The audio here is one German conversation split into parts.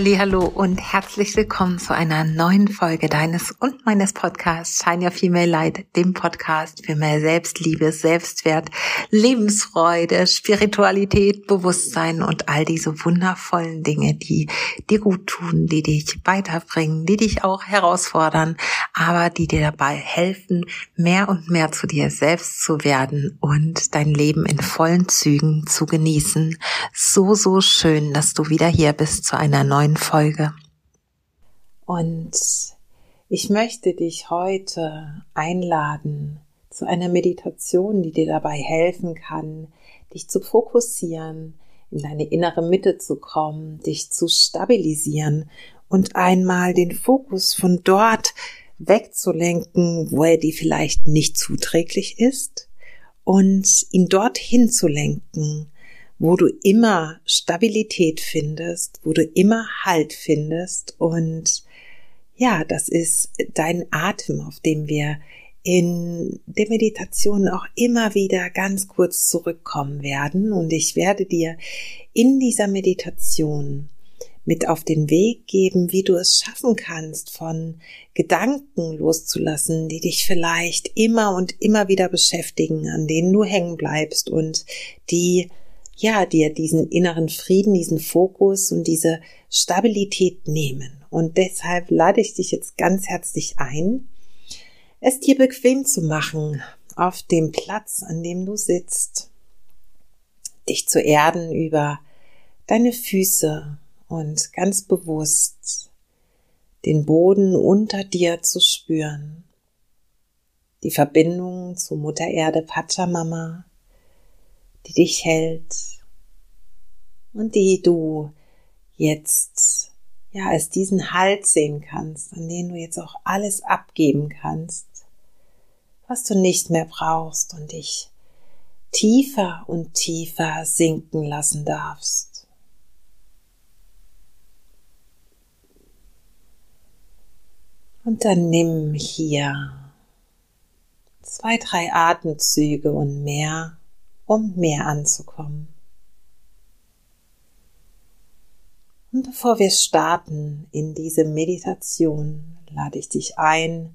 Hallo und herzlich willkommen zu einer neuen Folge deines und meines Podcasts Shine Your Female Light, dem Podcast für mehr Selbstliebe, Selbstwert, Lebensfreude, Spiritualität, Bewusstsein und all diese wundervollen Dinge, die dir gut tun, die dich weiterbringen, die dich auch herausfordern, aber die dir dabei helfen, mehr und mehr zu dir selbst zu werden und dein Leben in vollen Zügen zu genießen. So, so schön, dass du wieder hier bist zu einer neuen Folge. Und ich möchte dich heute einladen zu einer Meditation, die dir dabei helfen kann, dich zu fokussieren, in deine innere Mitte zu kommen, dich zu stabilisieren und einmal den Fokus von dort wegzulenken, wo er dir vielleicht nicht zuträglich ist und ihn dorthin zu lenken, wo du immer Stabilität findest, wo du immer Halt findest. Und ja, das ist dein Atem, auf dem wir in der Meditation auch immer wieder ganz kurz zurückkommen werden. Und ich werde dir in dieser Meditation mit auf den Weg geben, wie du es schaffen kannst, von Gedanken loszulassen, die dich vielleicht immer und immer wieder beschäftigen, an denen du hängen bleibst und die ja, dir diesen inneren Frieden, diesen Fokus und diese Stabilität nehmen. Und deshalb lade ich dich jetzt ganz herzlich ein, es dir bequem zu machen auf dem Platz, an dem du sitzt, dich zu erden über deine Füße und ganz bewusst den Boden unter dir zu spüren, die Verbindung zu Mutter Erde Pachamama, die dich hält und die du jetzt ja als diesen Halt sehen kannst, an den du jetzt auch alles abgeben kannst, was du nicht mehr brauchst und dich tiefer und tiefer sinken lassen darfst. Und dann nimm hier zwei, drei Atemzüge und mehr um mehr anzukommen. Und bevor wir starten in diese Meditation, lade ich dich ein,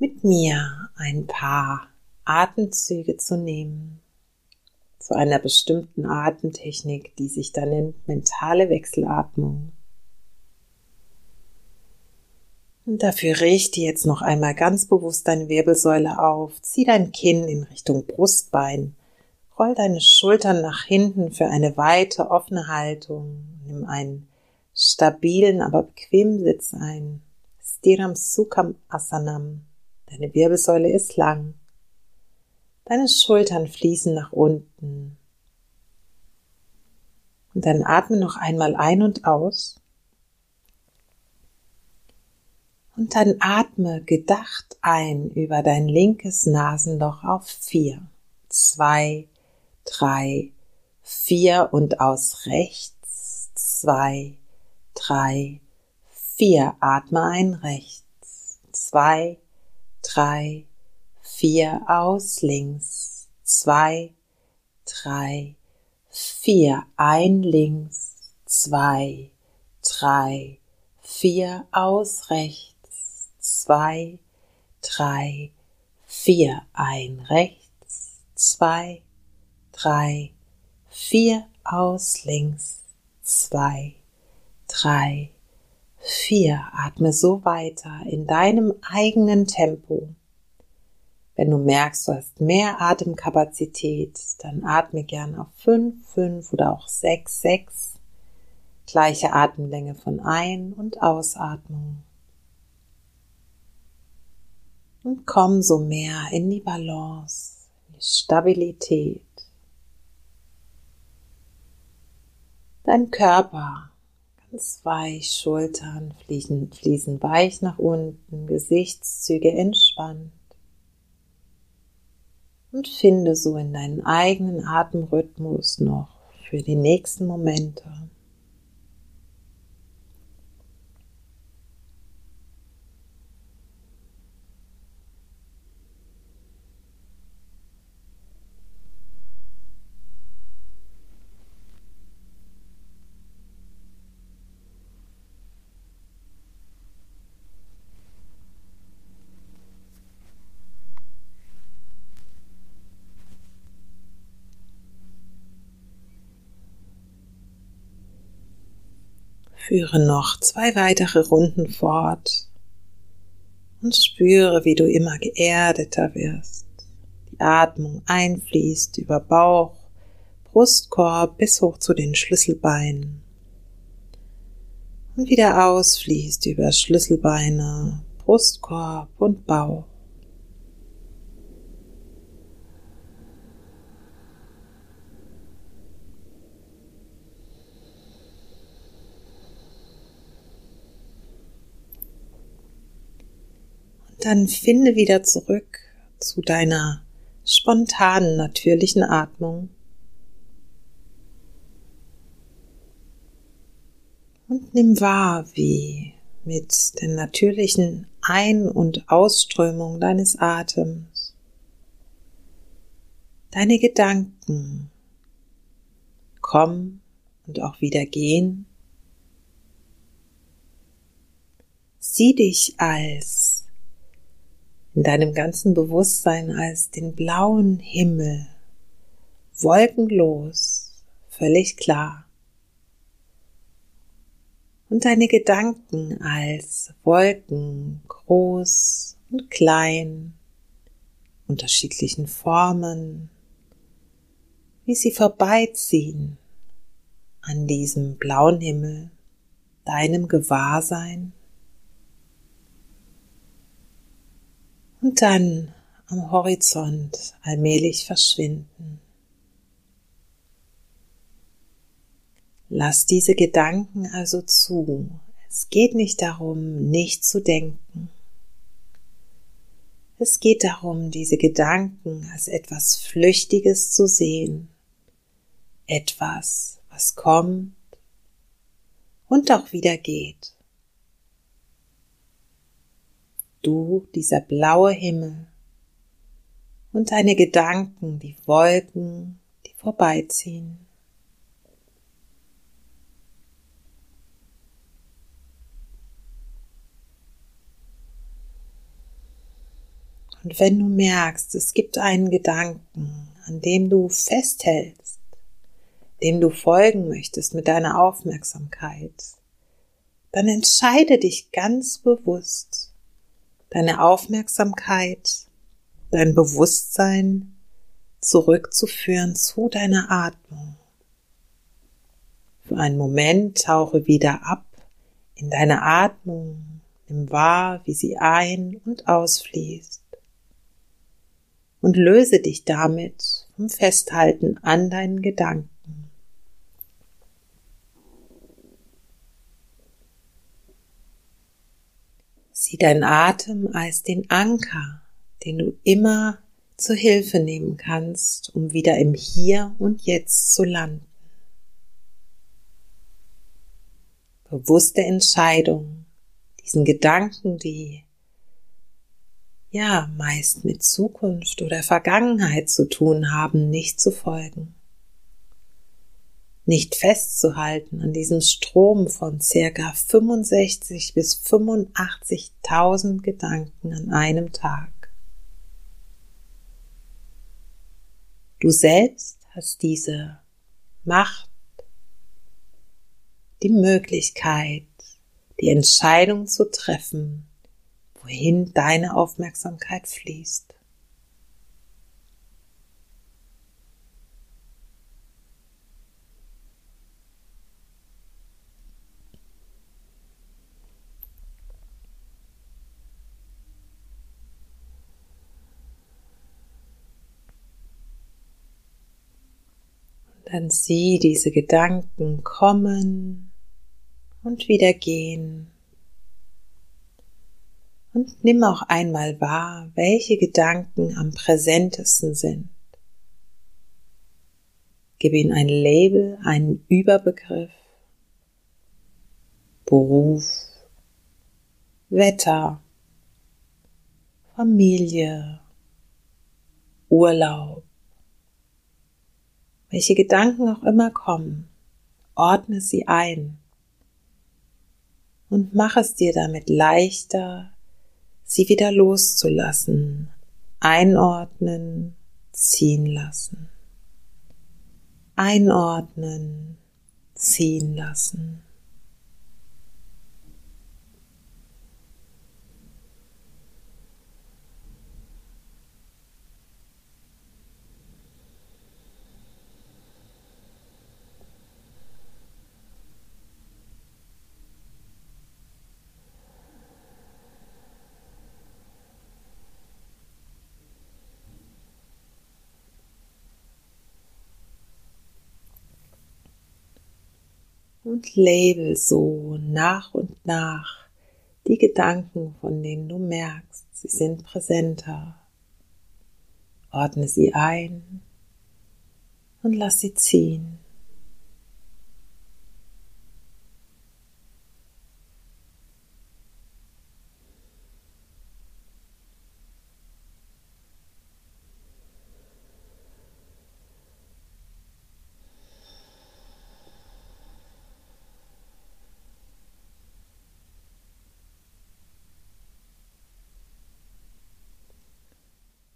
mit mir ein paar Atemzüge zu nehmen, zu einer bestimmten Atemtechnik, die sich dann nennt mentale Wechselatmung. Und dafür richte jetzt noch einmal ganz bewusst deine Wirbelsäule auf, zieh dein Kinn in Richtung Brustbein Roll deine Schultern nach hinten für eine weite, offene Haltung. Nimm einen stabilen, aber bequemen Sitz ein. Stiram Sukham Asanam. Deine Wirbelsäule ist lang. Deine Schultern fließen nach unten. Und dann atme noch einmal ein und aus. Und dann atme gedacht ein über dein linkes Nasenloch auf vier, zwei, drei, vier und aus rechts zwei, drei, vier. Atme ein rechts. Zwei, drei, vier aus links. Zwei, drei, vier. Ein links. Zwei, drei, vier aus rechts. Zwei, drei, vier. Ein rechts. Zwei, drei, vier aus links, zwei, drei, vier. Atme so weiter in deinem eigenen Tempo. Wenn du merkst, du hast mehr Atemkapazität, dann atme gern auf fünf, fünf oder auch sechs, sechs. Gleiche Atemlänge von Ein- und Ausatmung. Und komm so mehr in die Balance, in die Stabilität. Dein Körper ganz weich, Schultern fließen, fließen weich nach unten, Gesichtszüge entspannt. Und finde so in deinen eigenen Atemrhythmus noch für die nächsten Momente. Führe noch zwei weitere Runden fort und spüre, wie du immer geerdeter wirst. Die Atmung einfließt über Bauch, Brustkorb bis hoch zu den Schlüsselbeinen und wieder ausfließt über Schlüsselbeine, Brustkorb und Bauch. Und dann finde wieder zurück zu deiner spontanen, natürlichen Atmung. Und nimm wahr, wie mit der natürlichen Ein- und Ausströmung deines Atems deine Gedanken kommen und auch wieder gehen. Sieh dich als in deinem ganzen Bewusstsein als den blauen Himmel, wolkenlos, völlig klar. Und deine Gedanken als Wolken, groß und klein, unterschiedlichen Formen, wie sie vorbeiziehen an diesem blauen Himmel, deinem Gewahrsein und dann am Horizont allmählich verschwinden. Lass diese Gedanken also zu. Es geht nicht darum, nicht zu denken. Es geht darum, diese Gedanken als etwas Flüchtiges zu sehen. Etwas, was kommt und auch wieder geht. Du, dieser blaue Himmel und deine Gedanken, die Wolken, die vorbeiziehen. Und wenn du merkst, es gibt einen Gedanken, an dem du festhältst, dem du folgen möchtest mit deiner Aufmerksamkeit, dann entscheide dich ganz bewusst, deine Aufmerksamkeit, dein Bewusstsein zurückzuführen zu deiner Atmung. Für einen Moment tauche wieder ab in deine Atmung, nimm wahr, wie sie ein- und ausfließt und löse dich damit vom Festhalten an deinen Gedanken. Sieh deinen Atem als den Anker, den du immer zur Hilfe nehmen kannst, um wieder im Hier und Jetzt zu landen. Bewusste Entscheidung, diesen Gedanken, die ja meist mit Zukunft oder Vergangenheit zu tun haben, nicht zu folgen. Nicht festzuhalten an diesem Strom von circa 65 bis 85.000 Gedanken an einem Tag. Du selbst hast diese Macht, die Möglichkeit, die Entscheidung zu treffen, wohin deine Aufmerksamkeit fließt. Dann sieh diese Gedanken kommen und wieder gehen und nimm auch einmal wahr, welche Gedanken am präsentesten sind. Gib ihnen ein Label, einen Überbegriff. Beruf, Wetter, Familie, Urlaub. Welche Gedanken auch immer kommen, ordne sie ein und mach es dir damit leichter, sie wieder loszulassen, einordnen, ziehen lassen. Einordnen, ziehen lassen. Und label so nach und nach die Gedanken, von denen du merkst, sie sind präsenter. Ordne sie ein und lass sie ziehen.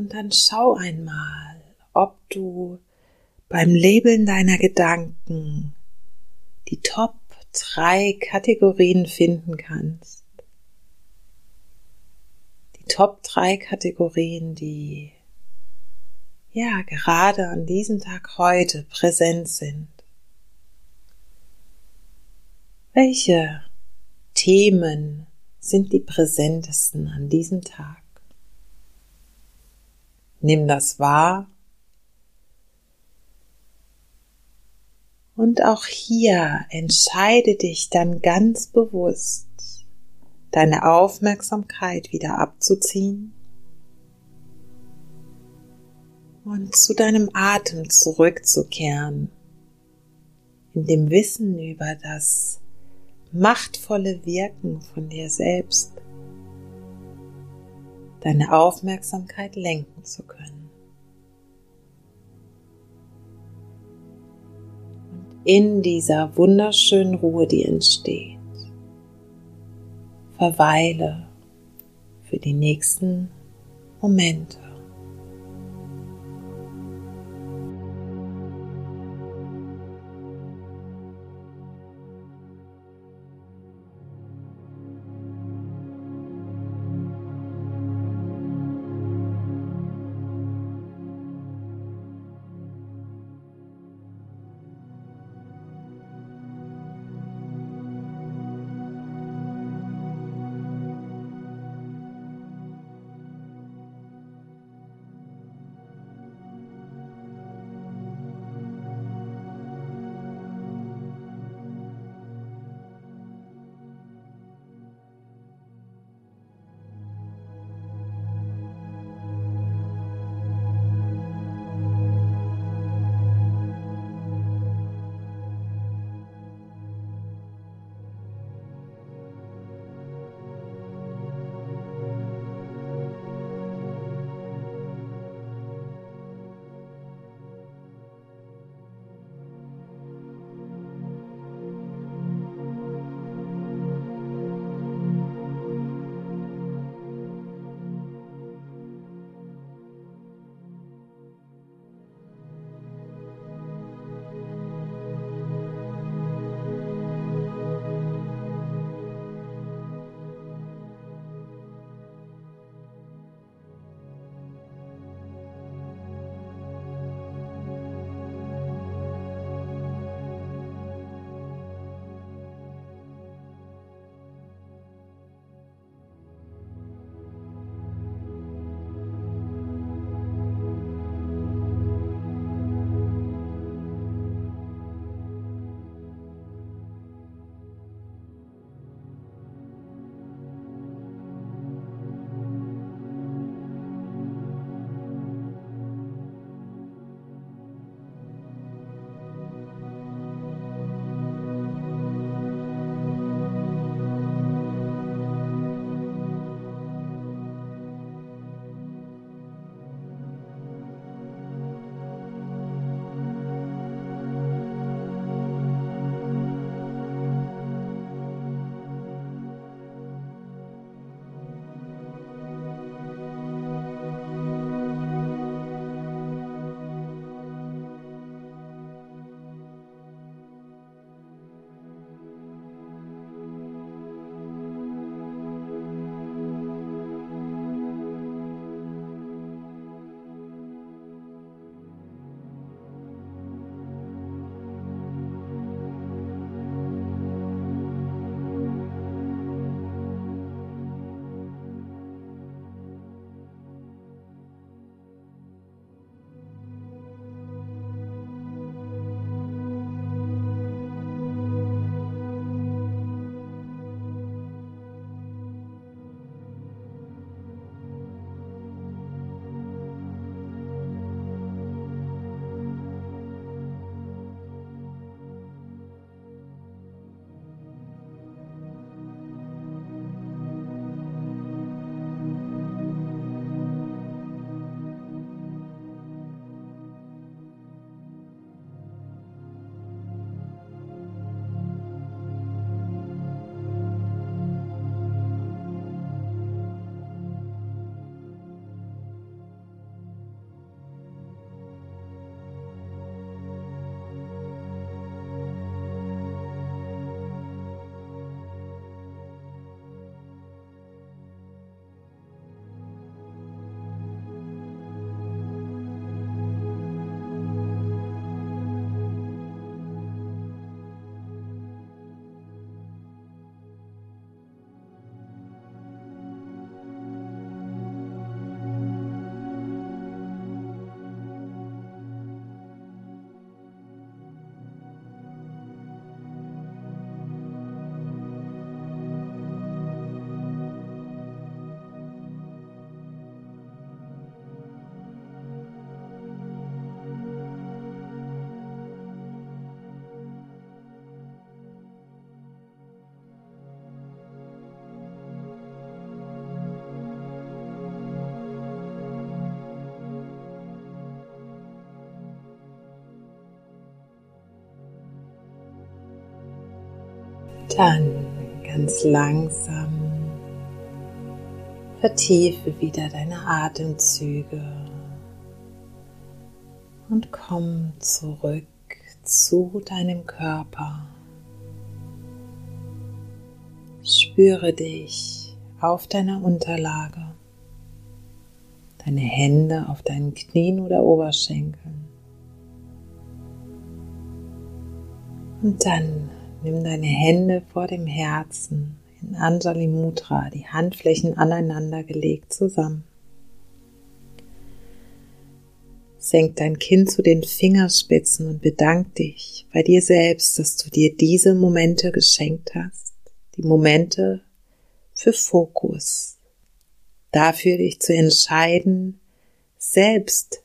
Und dann schau einmal, ob du beim Labeln deiner Gedanken die Top drei Kategorien finden kannst. Die Top drei Kategorien, die ja gerade an diesem Tag heute präsent sind. Welche Themen sind die präsentesten an diesem Tag? Nimm das wahr. Und auch hier entscheide dich dann ganz bewusst, deine Aufmerksamkeit wieder abzuziehen und zu deinem Atem zurückzukehren, in dem Wissen über das machtvolle Wirken von dir selbst deine Aufmerksamkeit lenken zu können. Und in dieser wunderschönen Ruhe, die entsteht, verweile für die nächsten Momente. Dann ganz langsam vertiefe wieder deine Atemzüge und komm zurück zu deinem Körper. Spüre dich auf deiner Unterlage, deine Hände auf deinen Knien oder Oberschenkeln. Und dann nimm deine Hände vor dem Herzen in Anjali Mudra, die Handflächen aneinander gelegt zusammen. Senk dein Kinn zu den Fingerspitzen und bedank dich bei dir selbst, dass du dir diese Momente geschenkt hast. Die Momente für Fokus. Dafür dich zu entscheiden, selbst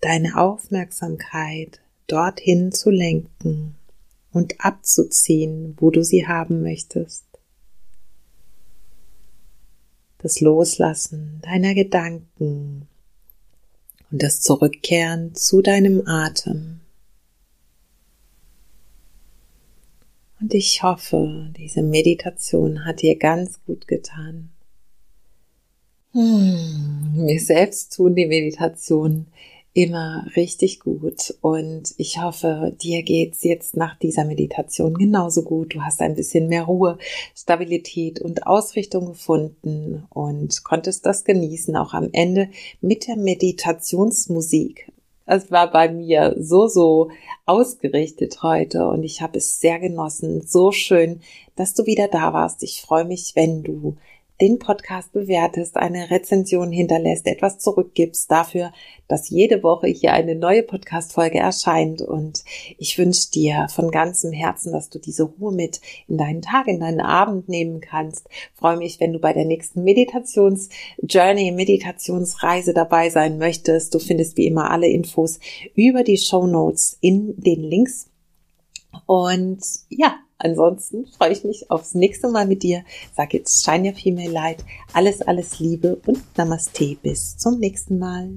deine Aufmerksamkeit dorthin zu lenken und abzuziehen, wo du sie haben möchtest. Das Loslassen deiner Gedanken und das Zurückkehren zu deinem Atem. Und ich hoffe, diese Meditation hat dir ganz gut getan. Hm, mir selbst tun die Meditationen immer richtig gut und ich hoffe, dir geht's jetzt nach dieser Meditation genauso gut. Du hast ein bisschen mehr Ruhe, Stabilität und Ausrichtung gefunden und konntest das genießen, auch am Ende mit der Meditationsmusik. Es war bei mir so, so ausgerichtet heute und ich habe es sehr genossen. So schön, dass du wieder da warst. Ich freue mich, wenn du den Podcast bewertest, eine Rezension hinterlässt, etwas zurückgibst dafür, dass jede Woche hier eine neue Podcast-Folge erscheint. Und ich wünsche dir von ganzem Herzen, dass du diese Ruhe mit in deinen Tag, in deinen Abend nehmen kannst. freue mich, wenn du bei der nächsten Meditations-Journey, Meditationsreise dabei sein möchtest. Du findest wie immer alle Infos über die Show Notes in den Links. Und ja, Ansonsten freue ich mich aufs nächste Mal mit dir. Sag jetzt Shine Your Female Light. Alles, alles Liebe und Namaste. Bis zum nächsten Mal.